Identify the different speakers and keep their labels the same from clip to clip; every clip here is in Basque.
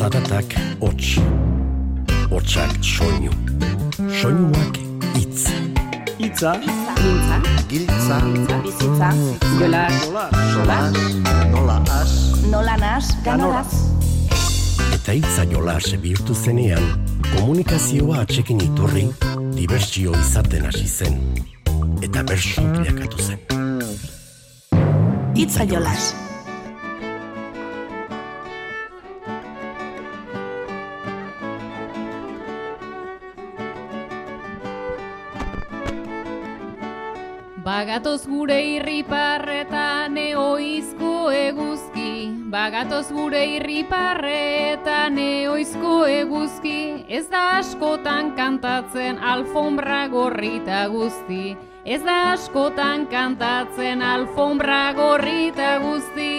Speaker 1: Zaratak hots. Hotsak soinu. Soinuak hitz.
Speaker 2: Itza,
Speaker 3: Mintza,
Speaker 4: Giltza,
Speaker 3: bizitza, jola,
Speaker 4: solas, nola as,
Speaker 3: nola nas, ganoraz.
Speaker 1: Eta hitza jolas bihurtu zenean, komunikazioa atxekin iturri, dibertsio izaten hasi zen. Eta bersu bilakatu zen.
Speaker 3: Itza jolas.
Speaker 5: Bagatoz gure irriparretan eoizko eguzki. Bagatoz gure irriparretan eoizko eguzki. Ez da askotan kantatzen alfombra gorrita guzti. Ez da askotan kantatzen alfombra gorrita guzti.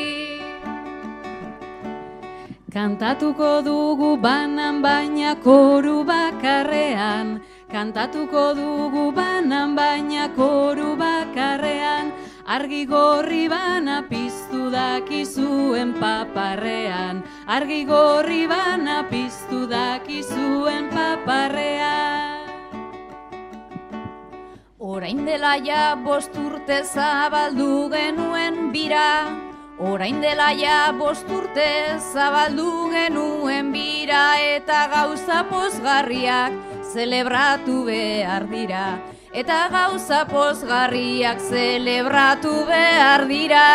Speaker 5: Kantatuko dugu banan baina koru bakarrean Kantatuko dugu banan baina koru bakarrean. Argi gorri bana piztu dakizuen paparrean. Argi gorri bana piztu dakizuen paparrean. Orain dela ja bost urte zabaldu genuen bira. Orain dela ja bost urte zabaldu genuen bira. Eta gauza pozgarriak zelebratu behar dira Eta gauza pozgarriak zelebratu behar dira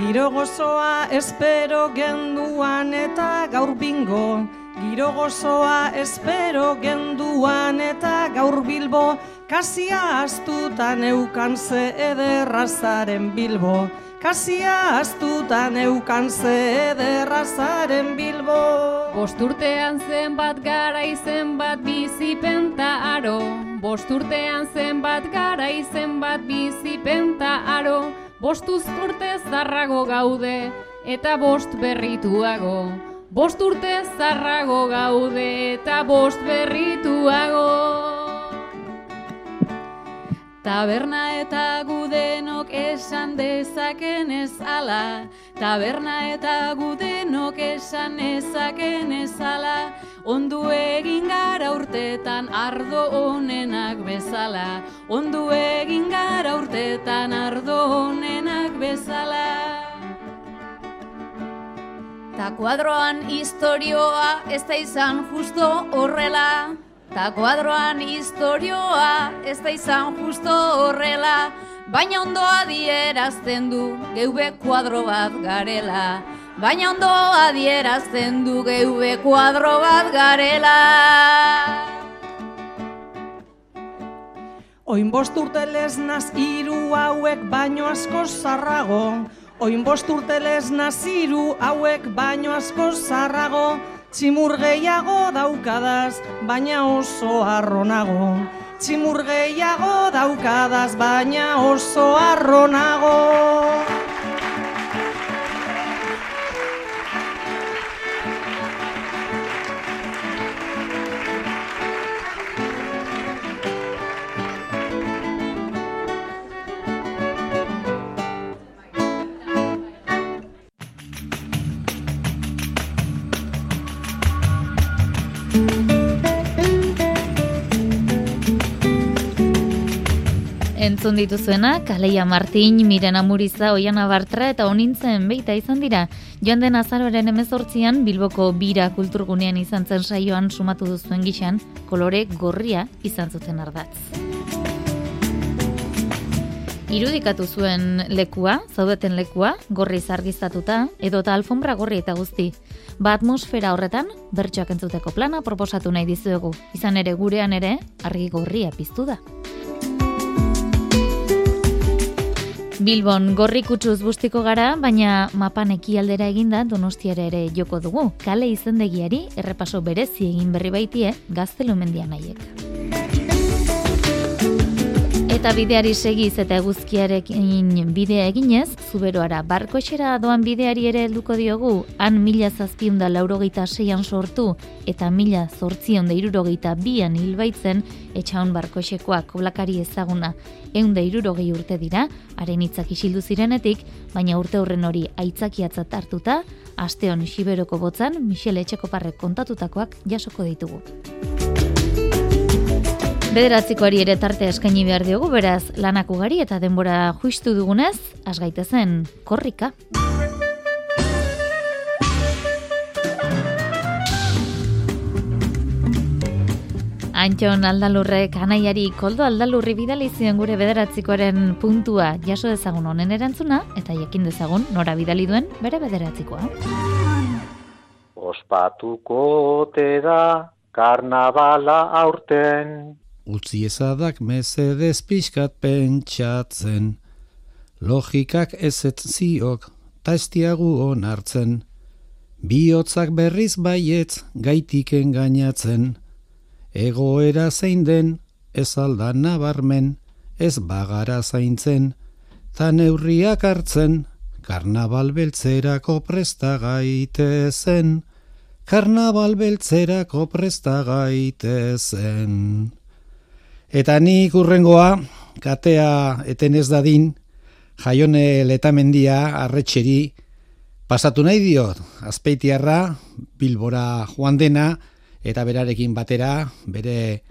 Speaker 2: giro gozoa espero genduan eta gaur bingo. Giro gozoa espero genduan eta gaur bilbo. Kasia astutan eukan ze ederrazaren bilbo. Kasia astutan eukan ze ederrazaren bilbo.
Speaker 5: Bosturtean zenbat gara zenbat bizipenta aro. Bosturtean zenbat gara zenbat bizipenta aro. Bostuz urte zarrago gaude eta bost berrituago. Bost urte zarrago gaude eta bost berrituago Taberna eta gudenok esan dezaken ez ala. Taberna eta gudenok esan ezaken ez ala. Ondu egin gara urtetan ardo onenak bezala. Ondu egin gara urtetan ardo onenak bezala.
Speaker 3: Ta kuadroan historioa ez da izan justo horrela. Ta kuadroan historioa ez da izan justo horrela. Baina ondo adierazten du geube kuadro bat garela. Baina ondo adierazten du geube kuadro bat garela.
Speaker 2: Oin bost urte leznaz hiru hauek baino asko zarrago. Oin bost urte leznaz hiru hauek baino asko zarrago. Tximur gehiago daukadaz, baina oso arronago. Tximur gehiago daukadaz, baina oso arronago.
Speaker 6: Entzun dituzuena, Kaleia Martin, Mirena Muriza, Oiana Bartra eta Onintzen beita izan dira. Joan den azaroren emezortzian, Bilboko bira kulturgunean izan zen saioan sumatu duzuen gixan, kolore gorria izan zuten ardatz. Irudikatu zuen lekua, zaudeten lekua, gorri zargiztatuta, edota alfombra gorri eta guzti. Ba atmosfera horretan, bertsoak entzuteko plana proposatu nahi dizuegu. Izan ere gurean ere, argi gorria piztu da. Bilbon gorri kutsuz bustiko gara, baina mapan ekialdera eginda donostiara ere joko dugu. Kale izendegiari errepaso berezi egin berri baitie gaztelumendian nahiek. Eta bideari segiz eta eguzkiarekin bidea eginez, zuberoara barkoxera doan bideari ere helduko diogu, han mila zazpiunda laurogeita seian sortu eta mila zortzionda irurogeita bian hilbaitzen etxaun barkoxekoak koblakari ezaguna. Eunda irurogei urte dira, haren hitzak isildu zirenetik, baina urte horren hori aitzakiatzat hartuta, asteon siberoko botzan, Michele Etxekoparrek kontatutakoak jasoko ditugu. Bederatzikoari ere tarte eskaini behar diogu, beraz, lanak ugari eta denbora juistu dugunez, asgaitezen korrika. Antxon aldalurrek anaiari koldo aldalurri bidali zion gure bederatzikoaren puntua jaso dezagun honen erantzuna eta jakin dezagun nora bidali duen bere bederatzikoa.
Speaker 7: Ospatuko te da karnabala aurten
Speaker 8: Utzi ezadak mesedez pixkat pentsatzen, logikak ezet ziok, ta estiagu onartzen, bihotzak berriz baietz gaitiken gainatzen, egoera zein den, ez aldan nabarmen, ez bagara zaintzen, ta neurriak hartzen, karnabal beltzerako presta gaitezen, karnabal beltzerako presta gaitezen. Eta nik urrengoa, katea eten ez dadin, jaione letamendia arretxeri, pasatu nahi diot, azpeitiarra, bilbora joan dena, eta berarekin batera, bere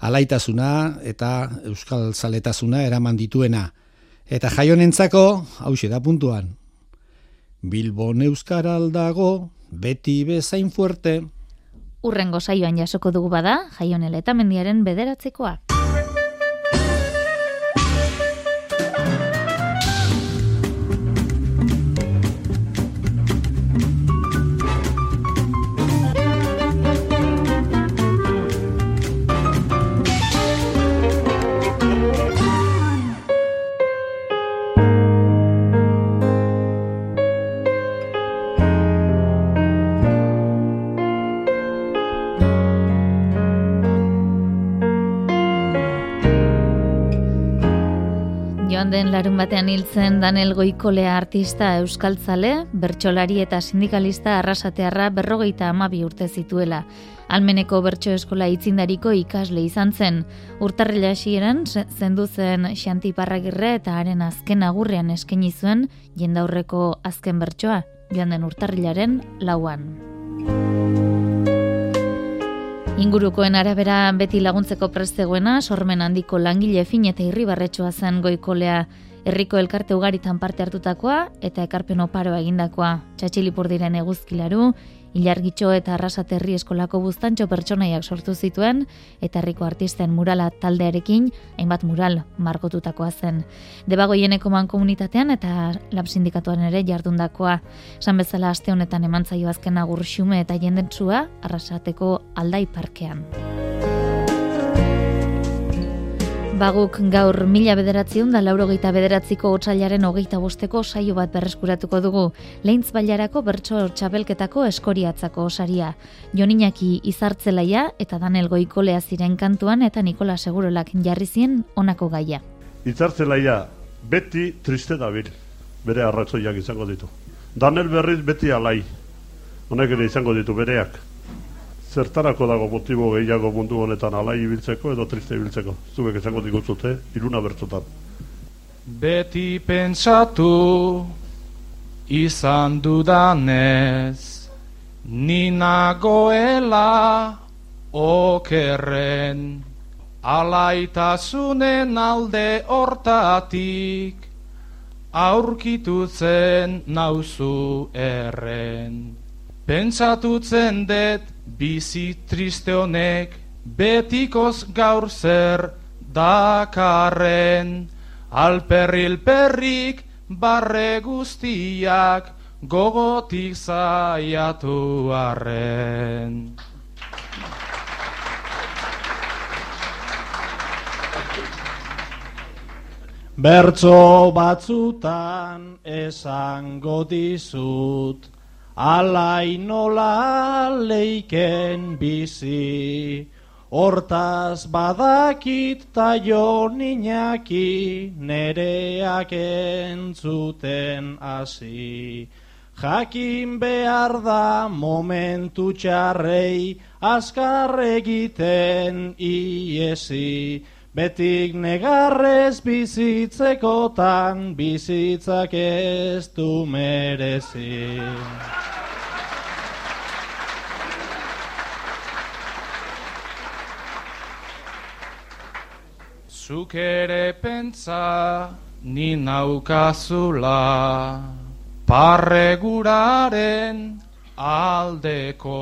Speaker 8: alaitasuna eta euskal zaletasuna eraman dituena. Eta jaionentzako, hau da puntuan, Bilbon euskaral dago, beti bezain fuerte.
Speaker 6: Urrengo saioan jasoko dugu bada, jaionele eta mendiaren bederatzekoak. Larun batean hiltzen Daniel Goikolea artista euskaltzale, bertsolari eta sindikalista arrasatearra berrogeita amabi urte zituela. Almeneko bertso eskola itzindariko ikasle izan zen. Urtarrila hasieran zendu zen Xanti Parragirre eta haren azken agurrean eskaini zuen jendaurreko azken bertsoa, joan den urtarrilaren lauan. Ingurukoen arabera beti laguntzeko prestegoena, sormen handiko langile fin eta irribarretxoa zen goikolea herriko elkarte ugaritan parte hartutakoa eta ekarpen oparoa egindakoa. Txatxilipur diren eguzkilaru, Ilargitxo eta Arrasaterri eskolako buztantxo pertsonaiak sortu zituen eta herriko artisten murala taldearekin hainbat mural markotutakoa zen. Debagoieneko man komunitatean eta lab sindikatuan ere jardundakoa. San bezala aste honetan emantzaio azken agur xume eta jendentsua Arrasateko aldai parkean. Baguk gaur mila bederatziun da laurogeita bederatziko otxailaren hogeita bosteko saio bat berreskuratuko dugu. Lehintz bailarako bertso txabelketako eskoriatzako osaria. Joninaki izartzelaia eta Danel Goikolea ziren kantuan eta Nikola Segurolak jarri zien onako gaia.
Speaker 9: Izartzelaia beti triste dabil, bere arratzoiak izango ditu. Danel berriz beti alai, honek ere izango ditu bereak zertarako dago motibo gehiago mundu honetan alai ibiltzeko edo triste ibiltzeko. Zubek esango diguzute, iruna bertzotan.
Speaker 10: Beti pentsatu izan dudanez, ninagoela okerren, alaitasunen alde hortatik, aurkitu zen nauzu erren. Pentsatutzen dut bizi triste honek betikoz gaur zer dakarren alperril perrik barre guztiak gogotik zaiatu arren.
Speaker 11: Bertzo batzutan esango dizut Alai nola leiken bizi, Hortaz badakit ta jo niñaki nereak entzuten hasi. Jakin behar da momentu txarrei askar egiten iesi. Betik negarrez bizitzekotan bizitzak ez du merezi.
Speaker 10: Zuk ere pentsa ni naukazula parreguraren aldeko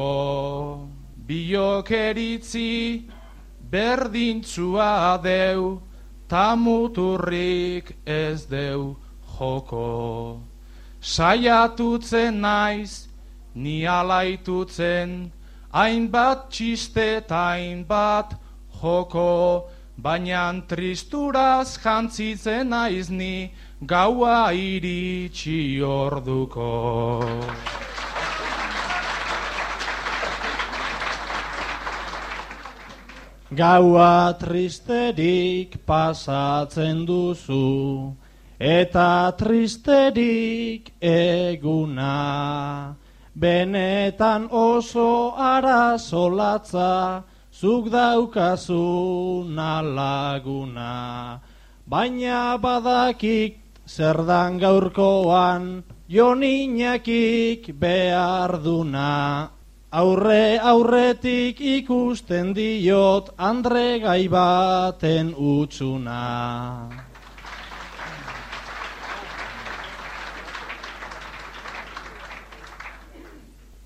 Speaker 10: biokeritzi berdintzua deu ta muturrik ez deu joko saiatutzen naiz ni alaitutzen hainbat txiste ta hainbat joko baina tristuraz jantzitzen naiz ni gaua iritsi orduko.
Speaker 11: Gaua tristerik pasatzen duzu, eta tristerik eguna. Benetan oso arazolatza, zuk daukazu laguna. Baina badakik zer dan gaurkoan, jo niñakik behar duna. Aurre aurretik ikusten diot andre gai baten utzuna.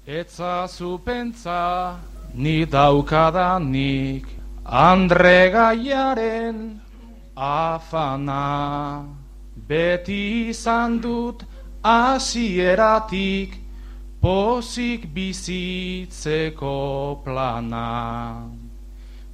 Speaker 10: Etzazu pentsa ni daukadanik andre gaiaren afana. Beti izan dut asieratik pozik bizitzeko plana.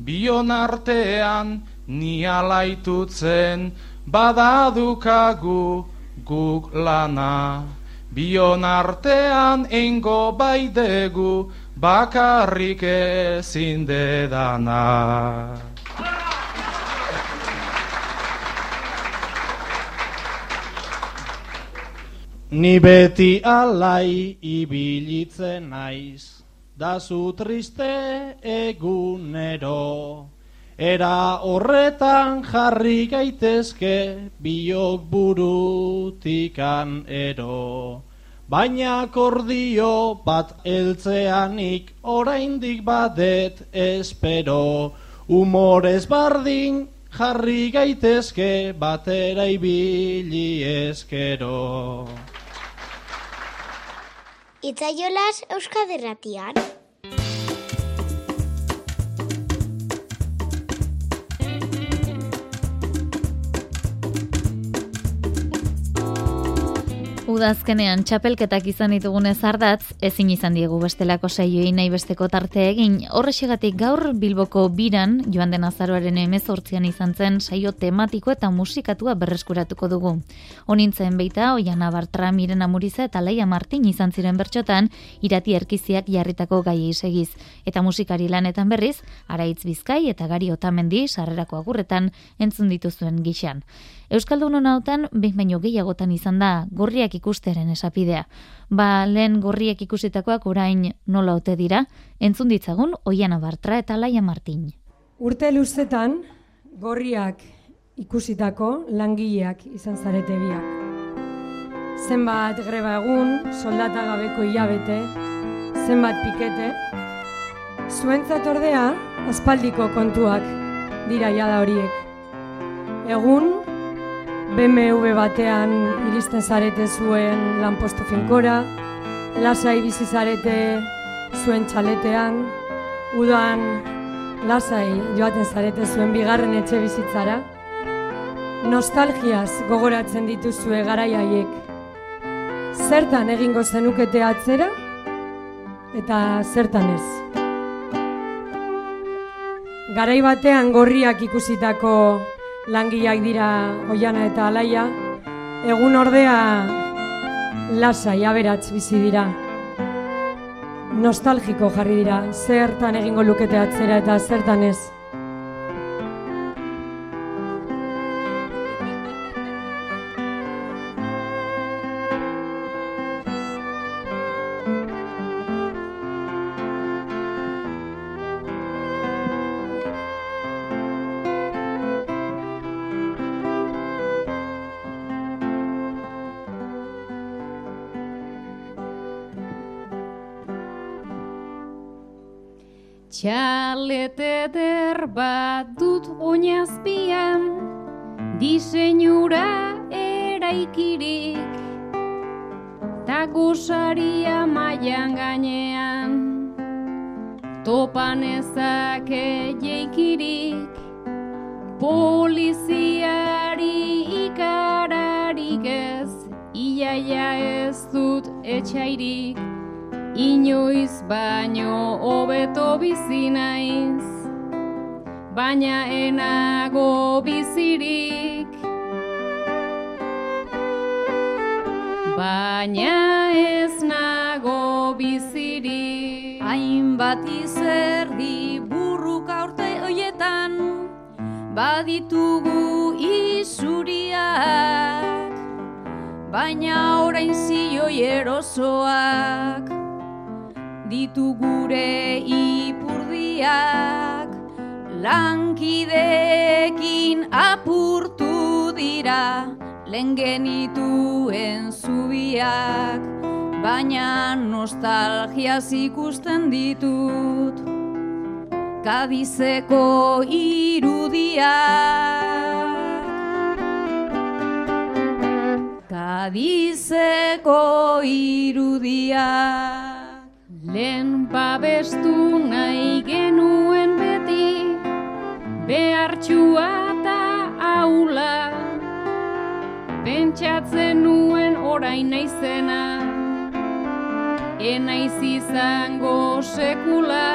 Speaker 10: Bion artean ni alaitutzen badadukagu guk lana. Bion artean engo baidegu bakarrik ezin dedana.
Speaker 11: Ni beti alai ibilitzen naiz, da zu triste egunero. Era horretan jarri gaitezke biok burutikan ero. Baina kordio bat eltzeanik oraindik badet espero. Humorez bardin jarri gaitezke batera ibili eskero.
Speaker 12: Itzaiolas Euskaderratian.
Speaker 6: Udazkenean txapelketak izan ditugunez ardatz, ezin izan diegu bestelako saioei nahi besteko tarte egin. Horrexegatik gaur Bilboko biran, joan den azaroaren emezortzian izan zen saio tematiko eta musikatua berreskuratuko dugu. Honintzen beita, Oiana Bartra, Miren Amuriza eta Laia Martin izan ziren bertxotan, irati erkiziak jarritako gai segiz. Eta musikari lanetan berriz, Araitz Bizkai eta Gari Otamendi sarrerako agurretan entzun dituzuen gixan. Euskaldunon hautan, behin baino gehiagotan izan da, gorriak ikusteren esapidea. Ba, lehen gorriak ikusitakoak orain nola ote dira, entzun ditzagun Oiana Bartra eta Laia Martin.
Speaker 13: Urte luzetan, gorriak ikusitako langileak izan zarete biak. Zenbat greba egun, soldata gabeko hilabete, zenbat pikete, zuentzat ordea, aspaldiko kontuak dira jada horiek. Egun, BMW batean iristen zarete zuen lanpostu finkora, lasai bizi zarete zuen txaletean, udan lasai joaten zarete zuen bigarren etxe bizitzara, nostalgiaz gogoratzen dituzue garaiaiek, zertan egingo zenukete atzera, eta zertan ez. Garai batean gorriak ikusitako langileak dira Oiana eta Alaia, egun ordea lasai aberats bizi dira. nostalgiko jarri dira, zertan egingo lukete atzera eta zertan ez.
Speaker 5: Txalete der bat dut oinazpian, diseinura eraikirik, ta gozaria maian gainean, topan ezake jeikirik, poliziari ikararik ez, iaia ez dut etxairik, Inoiz baino hobeto bizi naiz. Baina enago bizirik. Baina ez nago bizirik.
Speaker 3: Hainbat izerdi burruka urte hoietan Baditugu isuriak. Baina orain zioi erosoak ditu gure ipurdiak. Lankidekin apurtu dira lehen genituen zubiak baina nostalgia ikusten ditut. Kadizeko irudiak. Kadizeko irudiak
Speaker 5: Lehen babestu nahi genuen beti, behartxua eta aula. Pentsatzen nuen orain naizena, enaiz izango sekula.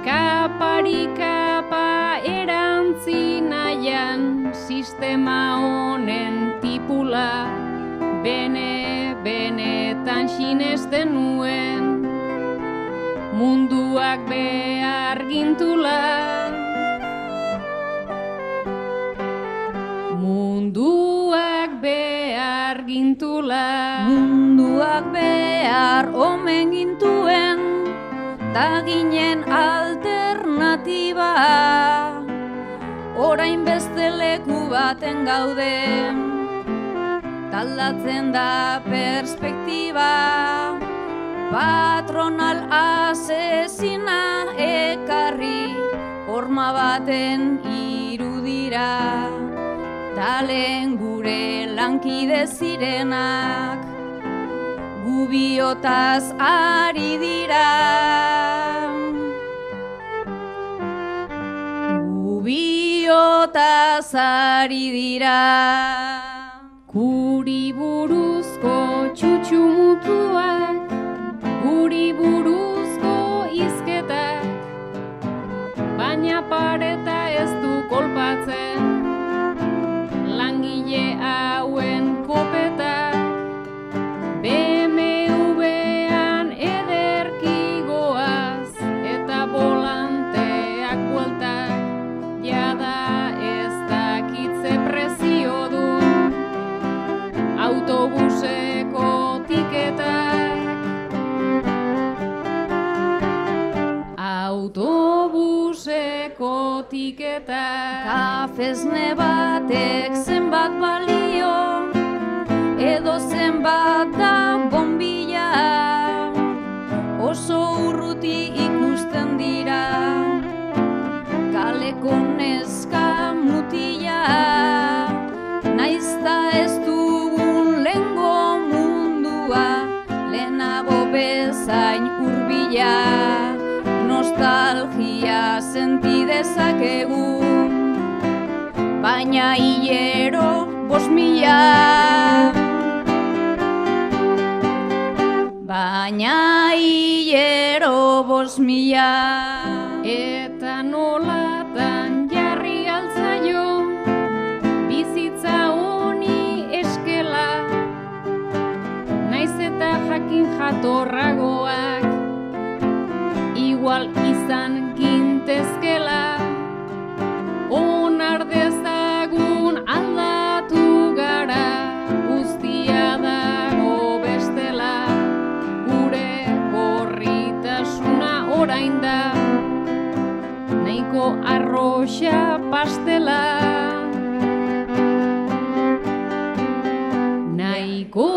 Speaker 5: Kapari kapa erantzi nahian, sistema honen tipula. Bene, benetan sinesten nuen, munduak behar gintula. Munduak behar gintula.
Speaker 3: Munduak behar omen gintuen, da ginen alternatiba. Orain beste leku baten gauden, taldatzen da perspektiba. Patronal asesina ekarri horma baten irudira. Talen gure lankide zirenak gubiotaz ari dira. Gubiotaz ari dira
Speaker 5: Guri buruzko txutxu mutuak guri buruzko izketak, baina pareta ez du kolpatzen, langile hauen kopetak, autobuseko tiketak.
Speaker 3: Kafesne batek zenbat balio, edo zenbat da bombilla, oso urruti ikusten dira, kaleko neska mutila, naizta ez dugun lengo mundua, lehenago bezain nostalgia senti dezakegu baina hilero bos mila. Baina hilero bos mila.
Speaker 5: Eta nolatan jarri altzaio bizitza honi eskela. Naiz eta jakin jatorragoak igual gintezkela onar dezagun aldatu gara guztia dago bestela. Gure gorritasuna orain da nahiko arroxa pastela. Nahiko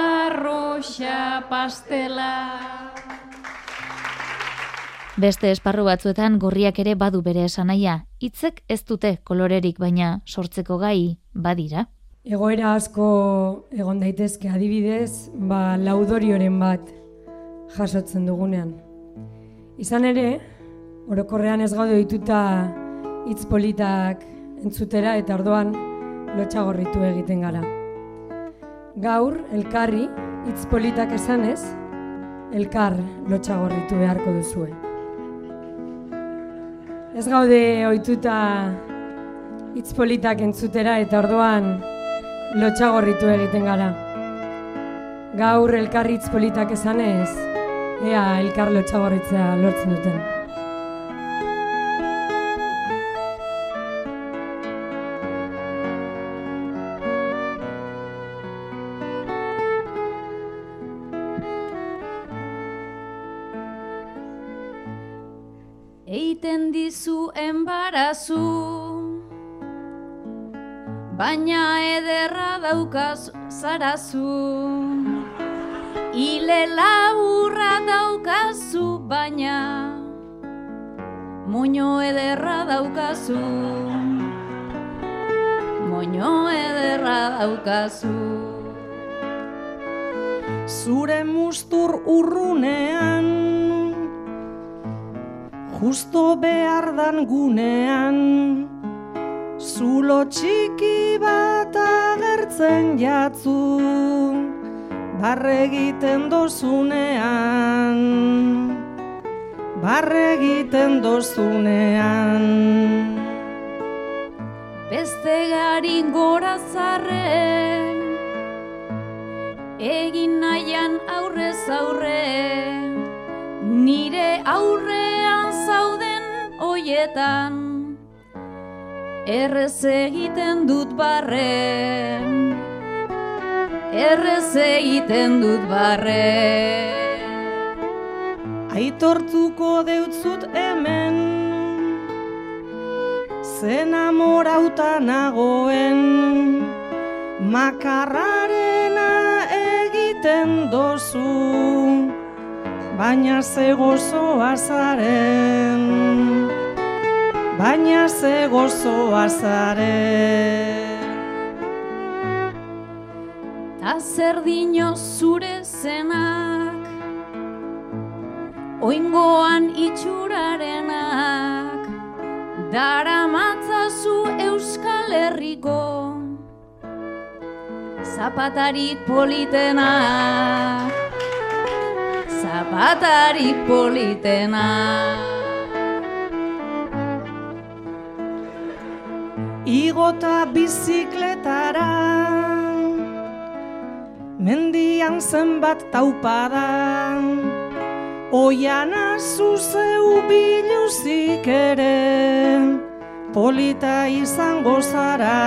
Speaker 5: arroxa pastela
Speaker 6: Beste esparru batzuetan gorriak ere badu bere esanaia. Hitzek ez dute kolorerik baina sortzeko gai badira.
Speaker 13: Egoera asko egon daitezke adibidez, ba, laudorioren bat jasotzen dugunean. Izan ere, orokorrean ez gaude dituta hitz politak entzutera eta orduan lotxagorritu egiten gara. Gaur, elkarri, hitz politak esanez, elkar lotxagorritu beharko duzue. Ez gaude ohituta hitz politak entzutera eta orduan lotxagorritu egiten gara. Gaur elkar hitz politak esanez, ea elkar lotxagorritzea lortzen duten.
Speaker 3: Enbarazu Baina ederra daukaz zarazu. Ile laburra daukazu baina Moño ederra daukazu. Moño ederra daukazu.
Speaker 2: Zure mustur urrunean Justo behar dan gunean Zulo txiki bat agertzen jatzu Barre egiten dozunean Barre egiten dozunean.
Speaker 3: Beste garin gora zarren Egin nahian aurrez aurre Nire zauden hoietan Errez egiten dut barren Errez egiten dut barren.
Speaker 2: Aitortuko deutzut hemen Zen amorauta nagoen. Makarrarena egiten dozu Baina ze gozoa zaren Baina ze gozoa zaren
Speaker 3: Ta zer dino zure zenak Oingoan itxurarenak Dara matzazu Euskal Herriko Zapatarik politenak Zapatarik politenak
Speaker 2: Igota bizikletara Mendian zenbat taupada. Oiana zuzeu biluzik ere Polita izango zara.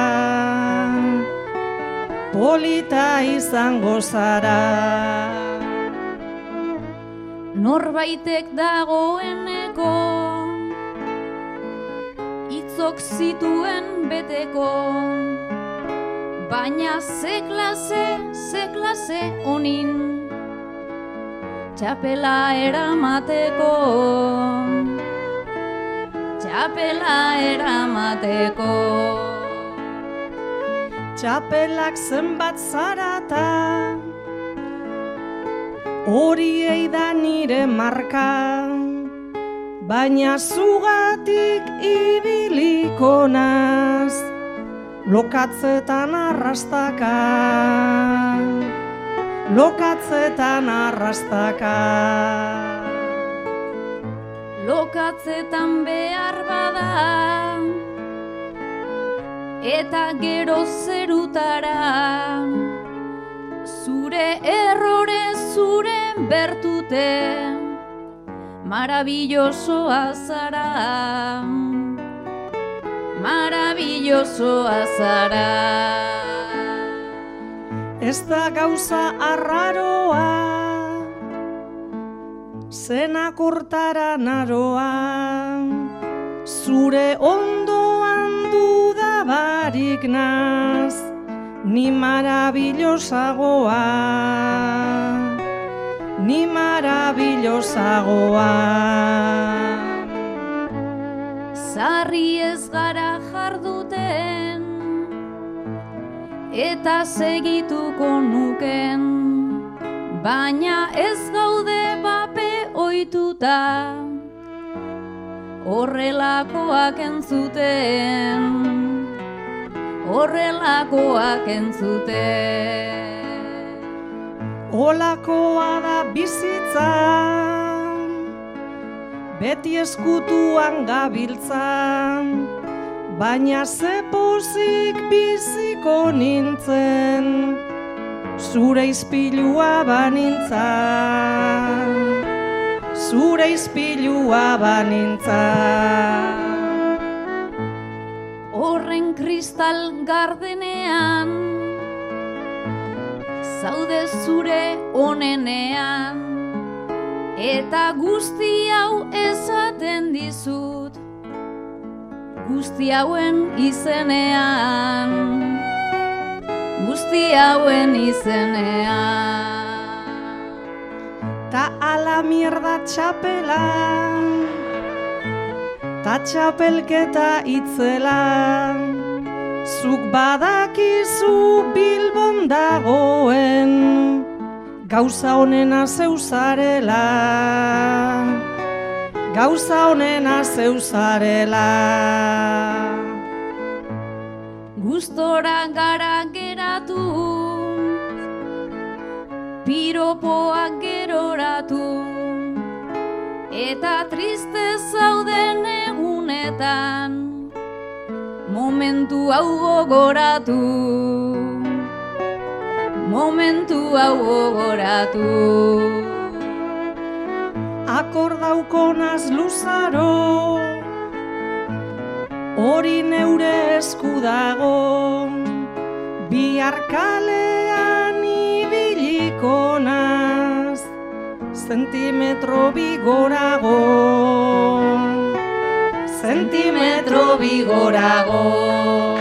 Speaker 2: Polita izango zara
Speaker 3: Norbaitek dagoeneko Itzok zituen beteko. Baina ze klase, ze klase onin Txapela eramateko. Txapela eramateko.
Speaker 2: Txapelak zenbat zarata Horiei da nire marka Baina zugatik ibiliko naz Lokatzetan arrastaka. Lokatzetan arrastaka.
Speaker 3: Lokatzetan behar bada Eta gero zerutara Zure errore zure bertute maravillosoa zara, maravillosoa zara.
Speaker 2: Ez da gauza arraroa, zena kortara naroa, zure ondoan dudabarik naz, ni maravillosagoa, ni maravillosagoa.
Speaker 3: Zarri ez gara jarduten, eta segituko nuken, baina ez gaude bape oituta, horrelakoak entzuten, horrelakoak entzuten.
Speaker 2: Olakoa da bizitza, beti eskutuan gabiltzan, baina ze pozik biziko nintzen, zure izpilua banintzan, zure izpilua banintzan.
Speaker 3: Horren kristal gardenean, zaude zure onenean, eta guzti hau esaten dizut, guzti hauen izenean, guzti hauen izenean.
Speaker 2: Ta ala mierda txapela, ta txapelketa itzela, zuk badakizu bilbon dagoen, gauza honena zeuzarela, gauza honena zeuzarela.
Speaker 3: Gustora gara geratu, piropoak geroratu, eta triste zauden egunetan, momentu hau gogoratu, momentu hau gogoratu.
Speaker 2: Akordaukonaz luzaro, hori neure esku dago, bihar kalean ibiliko naz, zentimetro bigorago, zentimetro bigorago.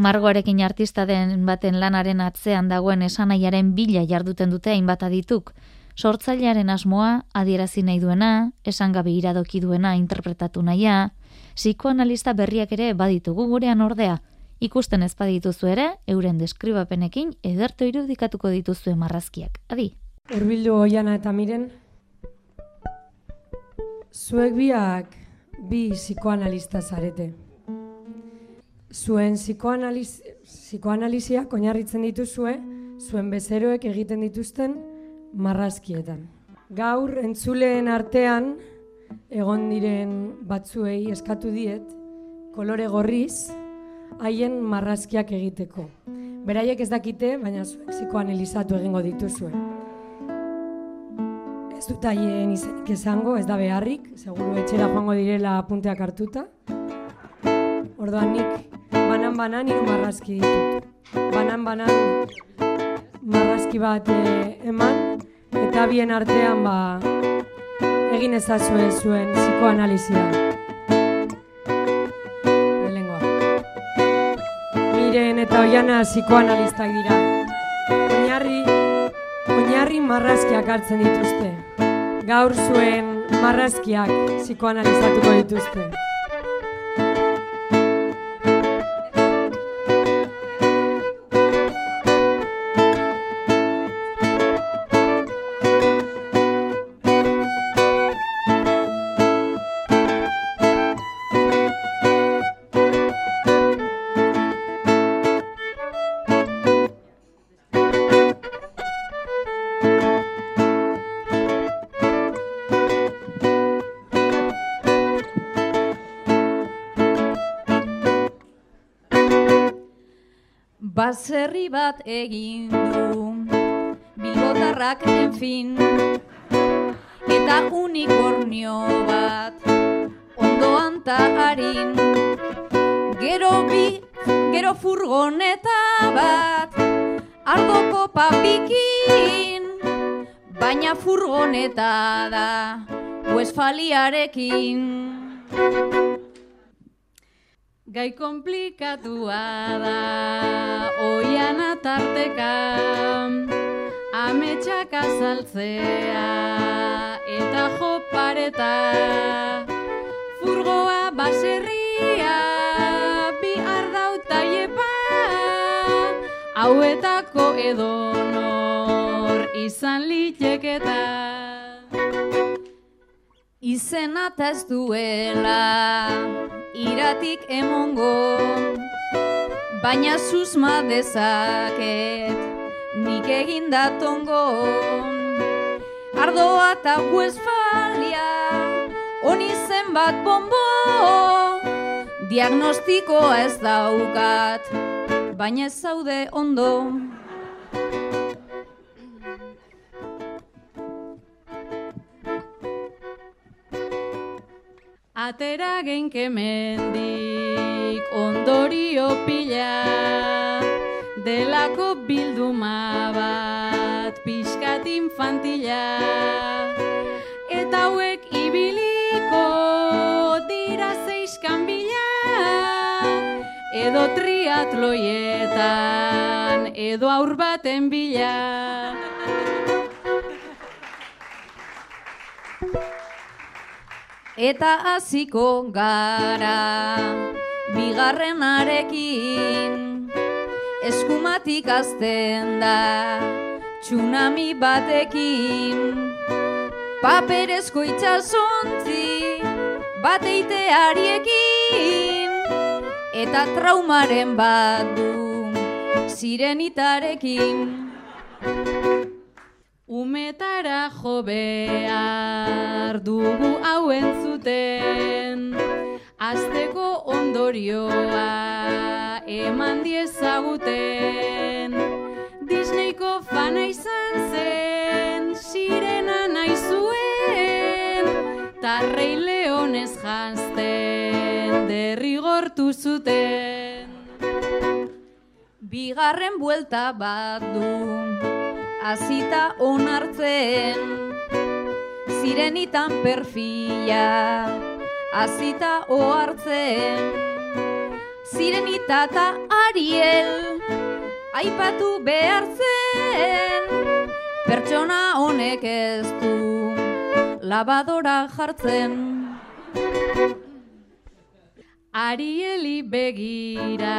Speaker 6: Margoarekin artista den baten lanaren atzean dagoen esanaiaren bila jarduten dute hainbat adituk. Sortzailearen asmoa, adierazi nahi duena, esan gabe iradoki duena interpretatu nahia, psikoanalista berriak ere baditugu gurean ordea, ikusten ez badituzu ere, euren deskribapenekin ederto irudikatuko dituzue marrazkiak. Adi?
Speaker 13: Urbildu oiana eta miren, zuek biak bi psikoanalista zarete. Zuen psikoanaliz, psikoanalizia oinarritzen dituzue, zuen bezeroek egiten dituzten marrazkietan. Gaur entzuleen artean, egon diren batzuei eskatu diet, kolore gorriz, haien marrazkiak egiteko. Beraiek ez dakite, baina zuek psikoanalizatu egingo dituzue. Ez dut haien izenik esango, ez da beharrik, seguru etxera joango direla apunteak hartuta. Orduan nik banan-banan hiru marrazki ditut. Banan-banan marrazki bat eh, eman, eta bien artean ba, egin ezazue zuen psikoanalizia. Lehengoa. Miren eta oiana psikoanalistak dira. Oinarri, oinarri marrazkiak hartzen dituzte. Gaur zuen marrazkiak psikoanalizatuko dituzte.
Speaker 3: Baserri bat egin du. Bilbotarrak enfin eta unikornio bat ondoan ta harin. Gero bi gero furgoneta bat ardoko papikin baina furgoneta da Westfaliarekin
Speaker 5: Gai komplikatua da, oian atarteka, ametsak azaltzea, eta jopareta, furgoa baserria, bi ardauta iepa, hauetako edonor izan liteketa.
Speaker 3: Izena ez duela iratik emongo Baina susma dezaket nik egin datongo. Ardoa eta Westfalia honi zenbat bombo Diagnostikoa ez daukat baina ez zaude ondo
Speaker 5: Atera genke mendik ondorio pila. Delako bilduma bat pixkat infantila. Eta hauek ibiliko dira zeiskan bila Edo triatloietan edo aur baten bila
Speaker 3: Eta hasiko gara bigarrenarekin eskumatik azten da tsunami batekin. Paperezko itxasontzi bateiteariekin eta traumaren bat du sirenitarekin
Speaker 5: Umetara jo behar dugu hau entzuten. Azteko ondorioa eman diezaguten. Disneyko fana izan zen, sirena nahi zuen. Ta rei leonez janzten, derrigortu zuten.
Speaker 3: Bigarren buelta bat du azita onartzen Zirenitan perfila azita ohartzen Zirenita eta Ariel aipatu behartzen. Pertsona honek ez du labadora jartzen.
Speaker 5: Arieli begira,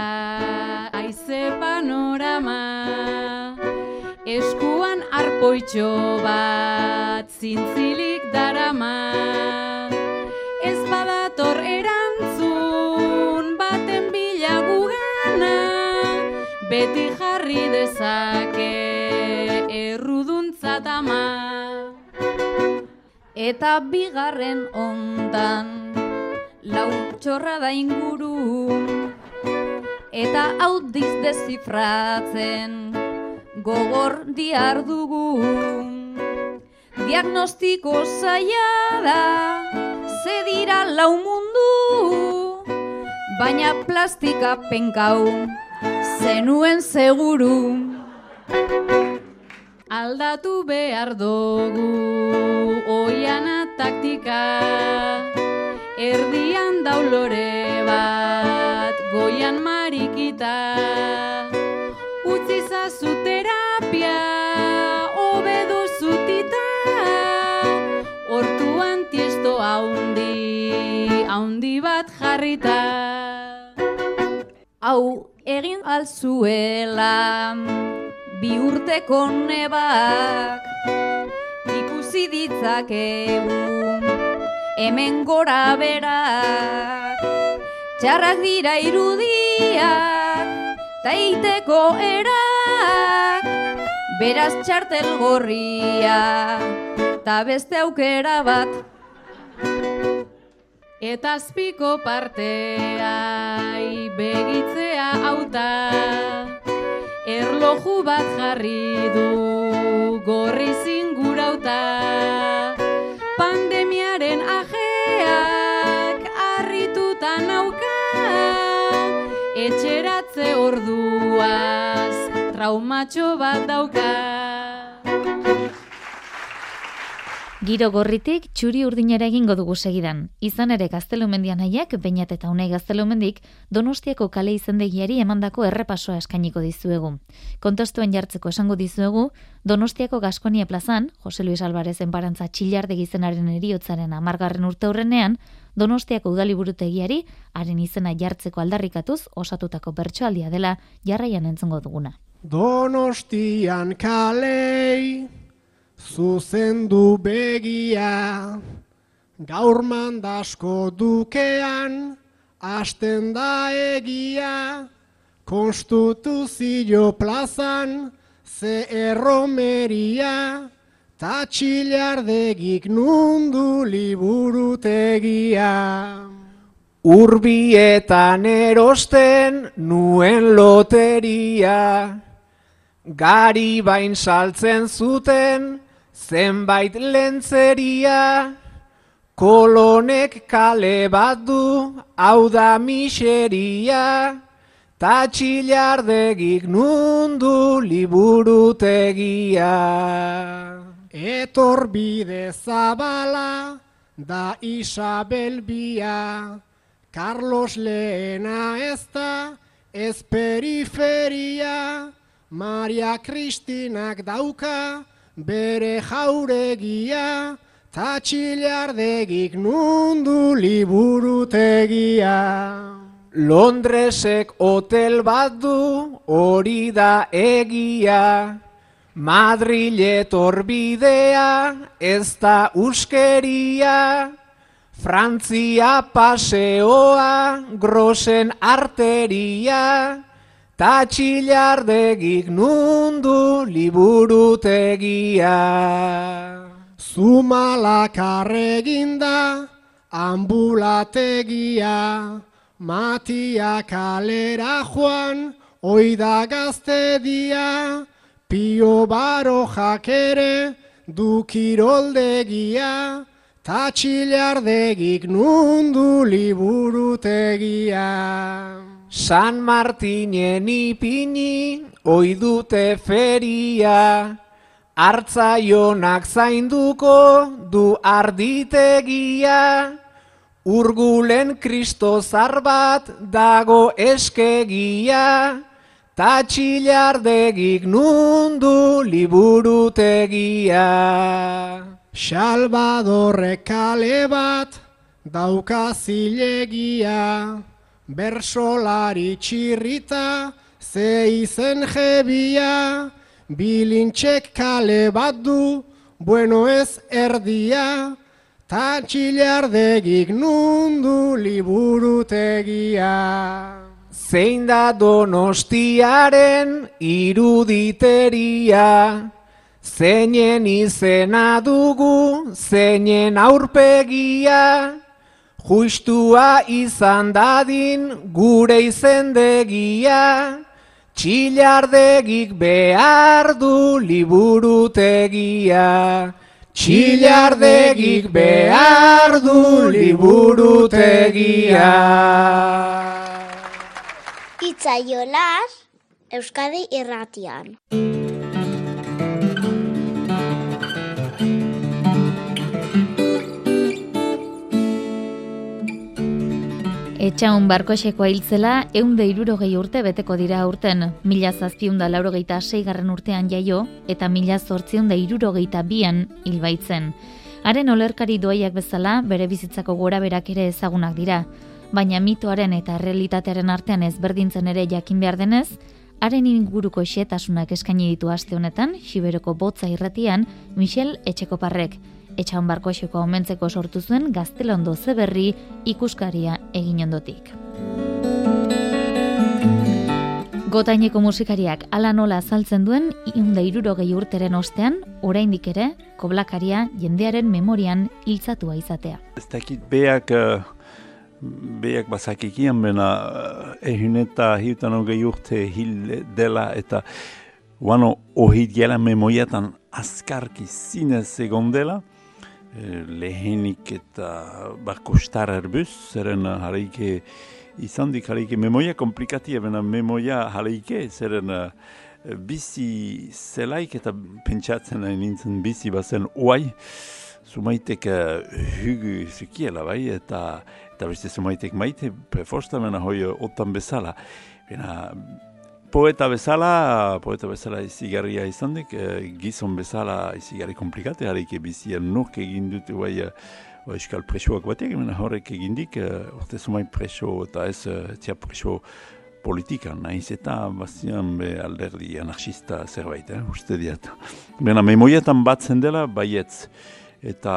Speaker 5: aize panorama Eskuan arpoitxo bat zintzilik darama. Ez badator erantzun baten bila gugana. Beti jarri dezake erruduntzat ama
Speaker 3: Eta bigarren ondan lau txorra da inguru Eta hau dezifratzen gogor diar dugu. Diagnostiko zaila da, ze dira lau mundu Baina plastika penkau, zenuen seguru.
Speaker 5: Aldatu behar dugu oiana taktika Erdian daulore bat goian marikita Zazu terapia obedu zutita Hortuan tiesto haundi, haundi bat jarrita.
Speaker 3: Hau egin alzuela bi urteko nebak ikusi ditzakegu hemen gora berak. Txarrak dira irudiak taiteko erak beraz txartel gorria ta beste aukera bat.
Speaker 5: Eta azpiko partea begitzea hauta erloju bat jarri du gorri zingurauta. Pandemiaren ajeak harrituta nauka etxeratze orduaz traumatxo bat dauka
Speaker 6: Giro gorritik txuri urdinera egingo dugu segidan. Izan ere gaztelumendian haiek, bainat eta unai gaztelumendik, donostiako kale izendegiari emandako errepasoa eskainiko dizuegu. Kontostuen jartzeko esango dizuegu, donostiako Gaskonia plazan, Jose Luis Alvarez enparantza txilarde gizenaren eriotzaren amargarren urte horrenean, donostiako udaliburutegiari, haren izena jartzeko aldarrikatuz, osatutako bertsoaldia dela, jarraian entzungo duguna.
Speaker 14: Donostian kalei, zuzendu begia, gaur mandasko dukean, asten da egia, konstituzio plazan, ze erromeria, ta txilardegik nundu liburutegia.
Speaker 15: Urbietan erosten nuen loteria, gari bain saltzen zuten, zenbait lentzeria, kolonek kale bat du, hau da miseria, ta txilardegik nundu liburutegia.
Speaker 14: Etor bide zabala da Isabel bia, Carlos lehena ez da, ez periferia, Maria Kristinak dauka, bere jauregia, ta txilardegik nundu liburutegia.
Speaker 15: Londresek hotel bat du, hori da egia, Madrile torbidea, ez da uskeria, Frantzia paseoa, grosen arteria, ta txilardegik nundu liburutegia.
Speaker 14: Zumalakarreginda ambulategia, Matia kalera joan, oida gazte dia, Pio baro jakere du kiroldegia, ta txilardegik nundu liburutegia.
Speaker 15: San Martinen ipini, oi dute feria, hartzaionak zainduko du arditegia, urgulen kristozar bat dago eskegia, ta txilardegik nundu liburutegia.
Speaker 14: Salvadorrek kale bat dauka zilegia, bersolari txirrita ze izen jebia, bilintxek kale bat du, bueno ez erdia, ta txilardegik nundu liburutegia.
Speaker 15: Zein da donostiaren iruditeria, zeinen izena dugu, zeinen aurpegia, justua izan dadin gure izendegia, txilardegik behar du liburutegia. Txilardegik behar du liburutegia.
Speaker 12: Itzaiolas, Euskadi irratian.
Speaker 6: Etxaun barkoxeko hiltzela eunde irurogei urte beteko dira urten, mila zazpiunda laurogeita seigarren urtean jaio eta mila zortziunda irurogeita bian hilbaitzen. Haren olerkari doaiak bezala bere bizitzako gora berak ere ezagunak dira, baina mitoaren eta realitatearen artean ezberdintzen ere jakin behar denez, haren inguruko xetasunak eskaini ditu aste honetan, Xiberoko botza irratian, Michel Etxekoparrek, etxaun barkoxeko omentzeko sortu zuen gaztelondo zeberri ikuskaria egin ondotik. Gotaineko musikariak ala nola azaltzen duen iunda irurogei urteren ostean, oraindik ere, koblakaria jendearen memorian hiltzatua izatea.
Speaker 16: Ez dakit beak uh, beak bazakikian bena ehun eta hiutan hogei urte hil dela eta guano ohit gela memoiatan azkarki zinez egon dela, lehenik eta bako star erbuz, zeren hareike izan dik hareike memoia komplikatia, bena memoia hareike, zeren bizi zelaik eta pentsatzen nintzen bizi bazen oai, zumaitek uh, hugu zukiela bai, eta eta beste zumaitek maite, prefostamena hoi otan bezala. Bena, poeta bezala, poeta bezala izigarria izan dik, eh, gizon bezala izigarri komplikate, harik bizien nuk egin dut bai, uh, euskal presoak batek, mena horrek egin dik, uh, urte zumai preso eta ez tia preso politikan, nahiz eta bazian be alderdi anarchista zerbait, eh, uste diat. Bena, memoietan batzen dela, baietz, eta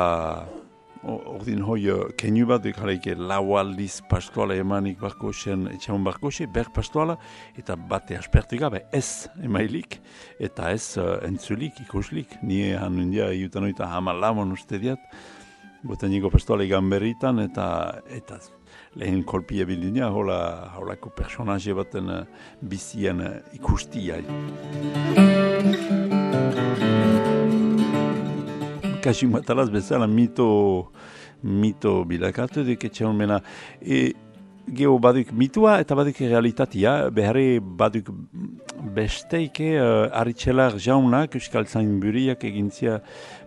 Speaker 16: ordin hoi kenu bat duk jaraike lau aldiz pastoala emanik barko zen etxamun barko ber pastoala, eta bate aspertu gabe ez emailik, eta ez uh, entzulik, ikuslik, ni han dia iutan oita hama lamon uste diat, boten niko pastoala igan berritan, eta, eta lehen kolpia bildina, hola, holako personaje baten uh, bizien uh, ikustia kasi matalaz bezala mito mito bilakatu duk etxe mena. E, geho baduk mitua eta baduk realitatea, beharre baduk besteike uh, aritxelar jaunak euskal zain egintzia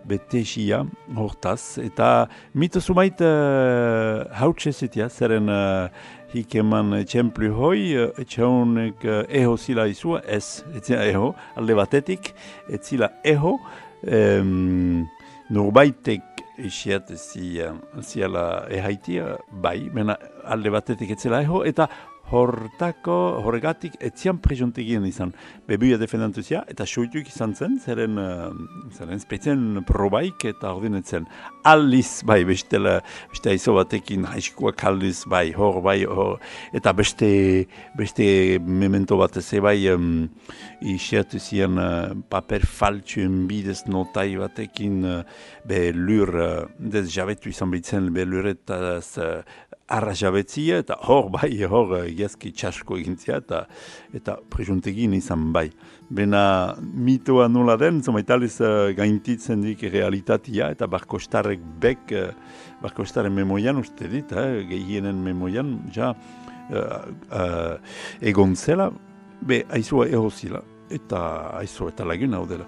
Speaker 16: betesia hortaz. Eta mito sumait uh, hautse zitia, zeren uh, hik eman txemplu hoi, etxe honek uh, eho zila izua, ez, etzia eho, alde batetik, etzila eho, um, norbaitek isiat ziala ehaitia, bai, mena alde batetik etzela eho, eta hortako, horregatik, etzian prezontegien izan, bebuia defendantuzia, eta soituk izan zen, zeren, uh, zeren spetzen probaik, eta ordin etzen, alliz, bai, bestela, beste aizo batekin, haiskoak alliz, bai, hor, bai, hor, eta beste, beste memento bat ez, bai, um, isiatu zian uh, paper faltsuen bidez notai batekin, uh, be lur, uh, dez jabetu izan bitzen, be luretaz, uh, arrajabetzia, eta hor bai, hor gezki txasko egintzia, eta, eta presuntegin izan bai. Bena mitoa nola den, zoma italiz uh, gaintitzen dik realitatea, eta barkostarek bek, uh, barkostaren memoian uste dit, eh, gehienen memoian, ja, uh, uh, egon zela, be, aizua ehozila, eta aizua eta laguna hau dela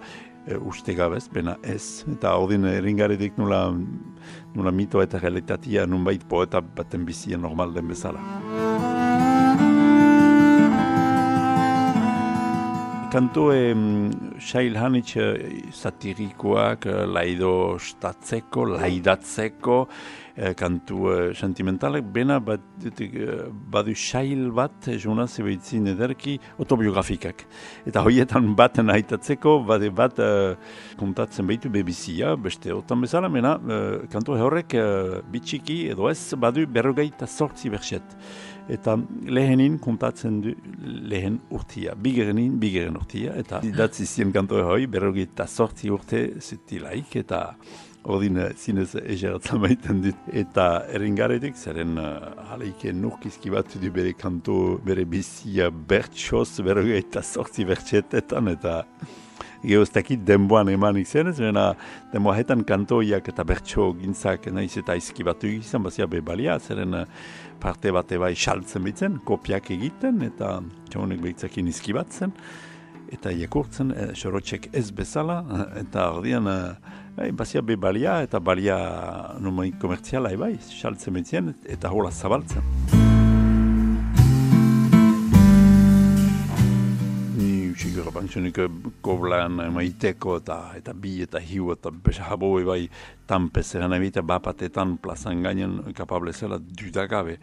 Speaker 16: e, uste gabez, bena ez. Eta ordin eringaredik nula, nula mito eta realitatea nunbait poeta baten bizia normal den bezala. Kanto e, Shail Hanitz satirikoak, laido statzeko, laidatzeko, Eh, kantu uh, sentimentalak, bena bat, uh, badu xail bat, jona zebeitzin ederki, autobiografikak. Eta hoietan baten haitatzeko, bade bat uh, kontatzen behitu bebizia, beste otan bezala, bena uh, kantu horrek uh, bitxiki edo ez, badu berrogeita sortzi berxet. Eta lehenin kontatzen du lehen urtia, bigerenin bigeren urtia, eta datzi zien kantu hori berrogeita sortzi urte zutilaik, eta Odin zinez egeratza maiten dit. Eta eringaretik, zeren uh, haleike nurkizki bat du bere kanto, bere bizia bertsoz, bere eta sortzi bertxetetan, eta geoztakit denboan eman izenez, zena denboa kantoiak eta bertso gintzak nahiz eta izki batu izan, bazia bebalia, zeren uh, parte bate bai saltzen bitzen, kopiak egiten, eta txonek behitzakin izki batzen, eta jekurtzen, e, sorotxek ez bezala, eta ordean, uh, Bai, bazia be balia eta balia numai komertziala bai, saltzen betzien eta hola zabaltzen. Gara bantzunik koblan maiteko eta, eta bi eta hiu eta besa jabo bai tanpe zeren ebita bapatetan plazan gainen kapable zela dudagabe,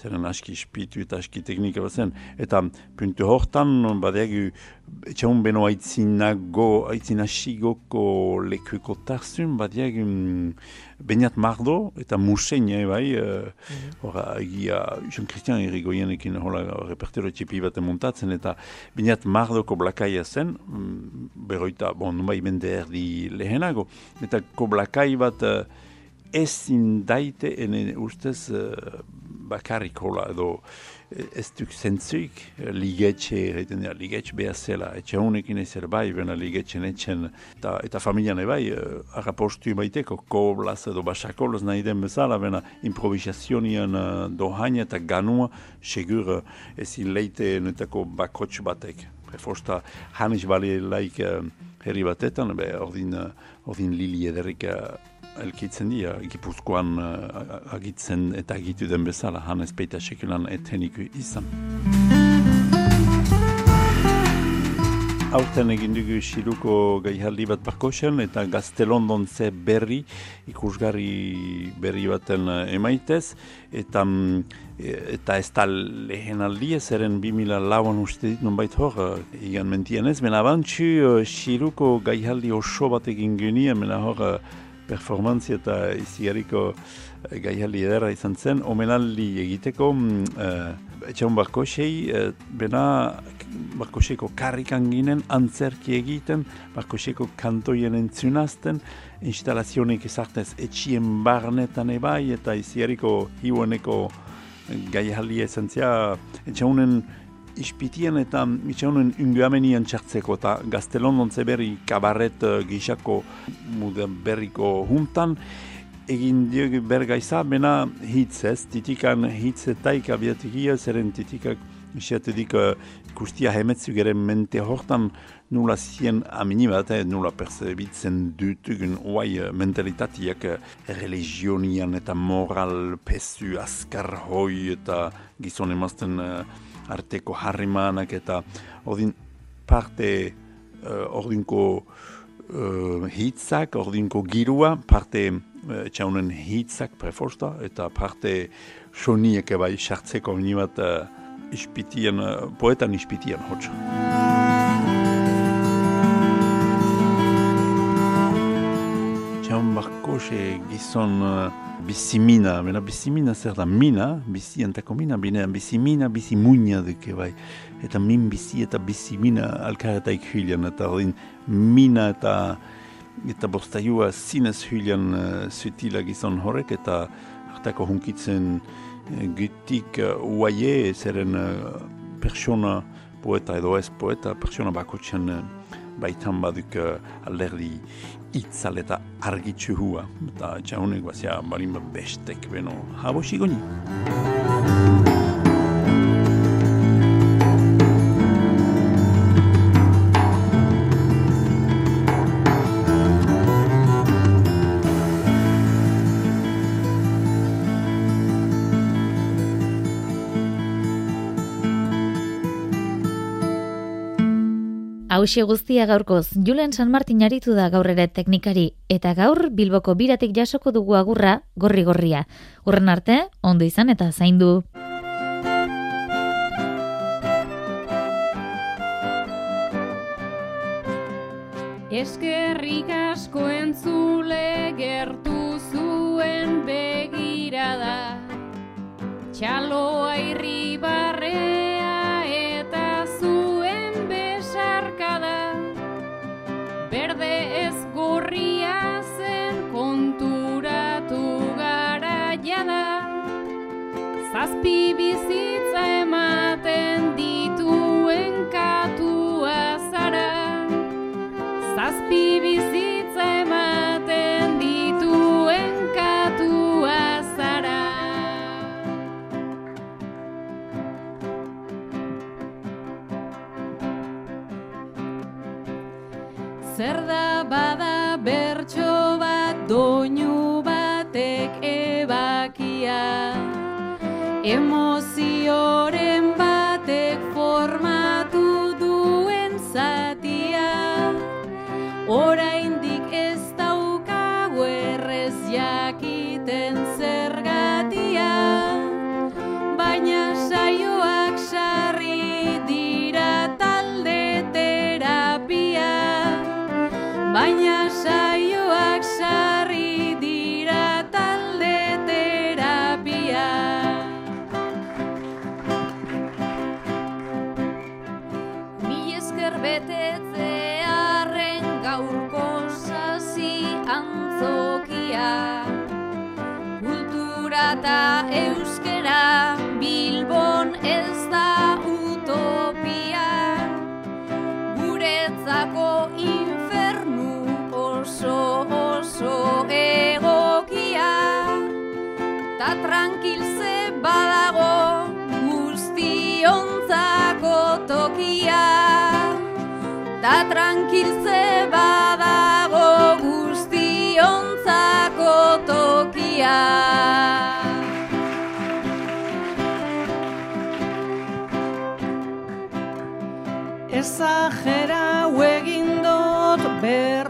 Speaker 16: zeren aski spitu eta aski teknika bat zen. Eta puntu hortan, badeagu, etxaun beno aitzinago, aitzinashigoko lekuko tarzun, badeagu, Beniat Mardo eta Musen, bai, uh, mm egia, Jean Christian Irigoyenekin hola repertero txipi bat montatzen, eta Beniat Mardoko blakaia zen, mm, beroita, bon, bai, bende erdi lehenago, eta ko blakai bat uh, ezin daite ene ustez uh, bakarrik hola edo eh, ez duk zentzuik ligetxe egiten dira, ligetxe behar zela, etxe honekin ez bai, bena ligetxe netxen, eta, eta familian bai, uh, agapostu baiteko, koblaz edo basakolaz nahi den bezala, bena improvisazionian uh, dohain eta ganua, segur uh, ezin leite netako bakotx batek. Prefosta hanis bali laik uh, herri batetan, be, ordin, uh, ordin lili ederik uh, elkitzen dira, gipuzkoan uh, agitzen eta agitu den bezala, han ez peita sekulan eteniku izan. Aurten egin dugu xiluko gaihaldi bat barkosen eta gaztelondon berri, ikusgarri berri baten emaitez, eta, eta ez da lehen aldi ez eren 2000 lauan uste dit non bait hor, igan mentien ez, mena bantxu xiluko gaihaldi oso bat egin genien, mena hor, performantzia eta izigarriko uh, gaiali edera izan zen, omenaldi egiteko uh, etxaun barkosei, uh, bena barkoseiko karrikan ginen, antzerki egiten, barkoseiko kantoien entzunazten, instalazionik ezartez etxien barnetan ebai, eta izigarriko hiueneko gaiali esentzia etxaunen ispitien eta itxaunen unguamenian txartzeko eta gaztelondon berri kabaret uh, gixako berriko juntan egin diog bergaiza, bena hitz ez, titikan hitz etaik abiatik ia, zeren titikak isiatedik uh, kustia hemetzu geren mente hortan nula zien amini bat, eh, nula percebitzen dutugun oai uh, mentalitatiak uh, eta moral pesu askar hoi eta gizon emazten arteko harrimanak eta ordin parte uh, ordinko uh, hitzak, ordinko girua, parte uh, txaunen hitzak preforsta eta parte soniek bai sartzeko nibat uh, ispitien, uh, poetan ispitien hotxa. Txaun barkose gizon bizimina, bena bizimina zer da mina, bizi antako mina, binean bizimina, bizi muina duke bai. Eta min bizi eta bizimina alkaretaik hylian, eta ordin mina eta eta bostaiua zinez hylian uh, zutila gizon horrek, eta hartako hunkitzen uh, gutik uh, uaie, zeren uh, persona poeta edo ez poeta, persona bakotxan uh, baitan baduk uh, alderdi itzal eta argitxu hua. Eta jaunek bazia balin bestek beno habo sigoni.
Speaker 6: Hauxe guztia gaurkoz, Julen San Martin aritu da gaur ere teknikari, eta gaur Bilboko biratik jasoko dugu agurra gorri-gorria. Urren arte, ondo izan eta zaindu.
Speaker 5: Eskerrik asko entzule gertu zuen begirada, txaloa irri berde ez gorria zen konturatu gara jada, zazpi bizitza ematen dituen hemos
Speaker 3: tranquilze badago guztiontzako tokia.
Speaker 2: Ezagera egin dut berrogei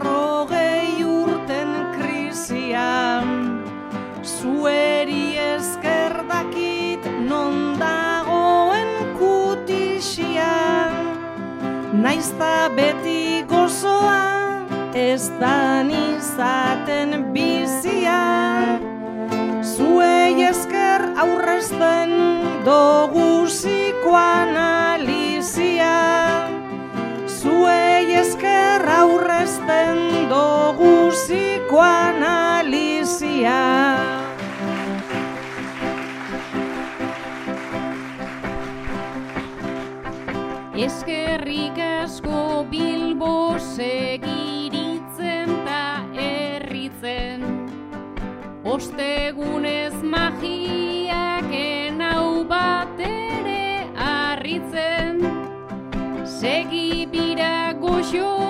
Speaker 2: Naizta beti gozoa ez dan izaten bizian Zuei esker aurrezten dogu psikoanalizian Zuei esker aurrezten dugu psikoanalizia.
Speaker 5: Eskerrik segiritzen ta erritzen Ostegunez magiak enau bat ere harritzen. Segi bira goxo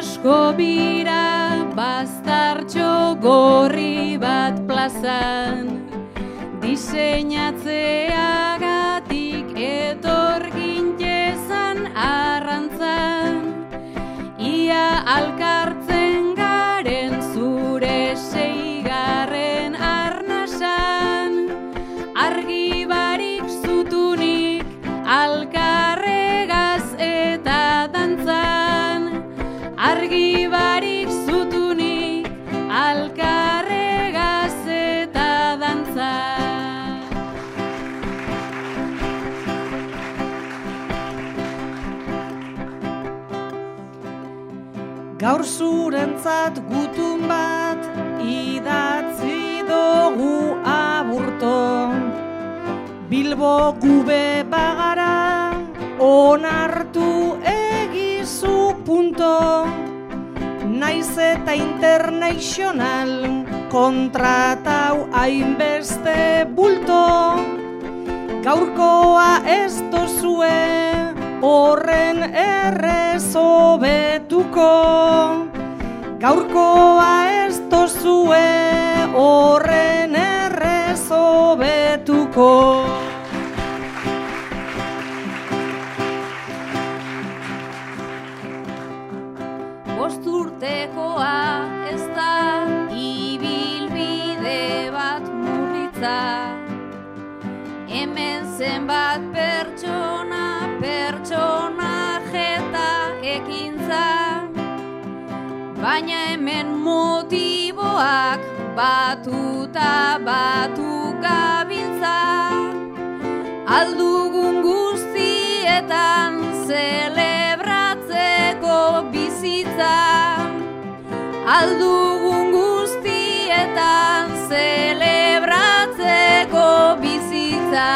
Speaker 5: asko bira baztartxo gorri bat plazan. Diseinatzeagatik etor gintezan arrantzan. Ia alkartzen
Speaker 2: Gaur zurentzat gutun bat idatzi dugu aburto. Bilbo gube bagara onartu egizu punto. Naiz eta international kontratau hainbeste bulto. Gaurkoa ez dozue horren errezobetuko Gaurkoa ez dozue horren errezobetuko
Speaker 3: Bost urtekoa ez da ibilbide bat murritza. Hemen zenbat pertsona, pertsona jeta ekintza. Baina hemen motiboak batuta batu gabiltza. Aldugun guztietan zelebratzeko bizitza. Aldugun guztietan zelebratzeko bizitza.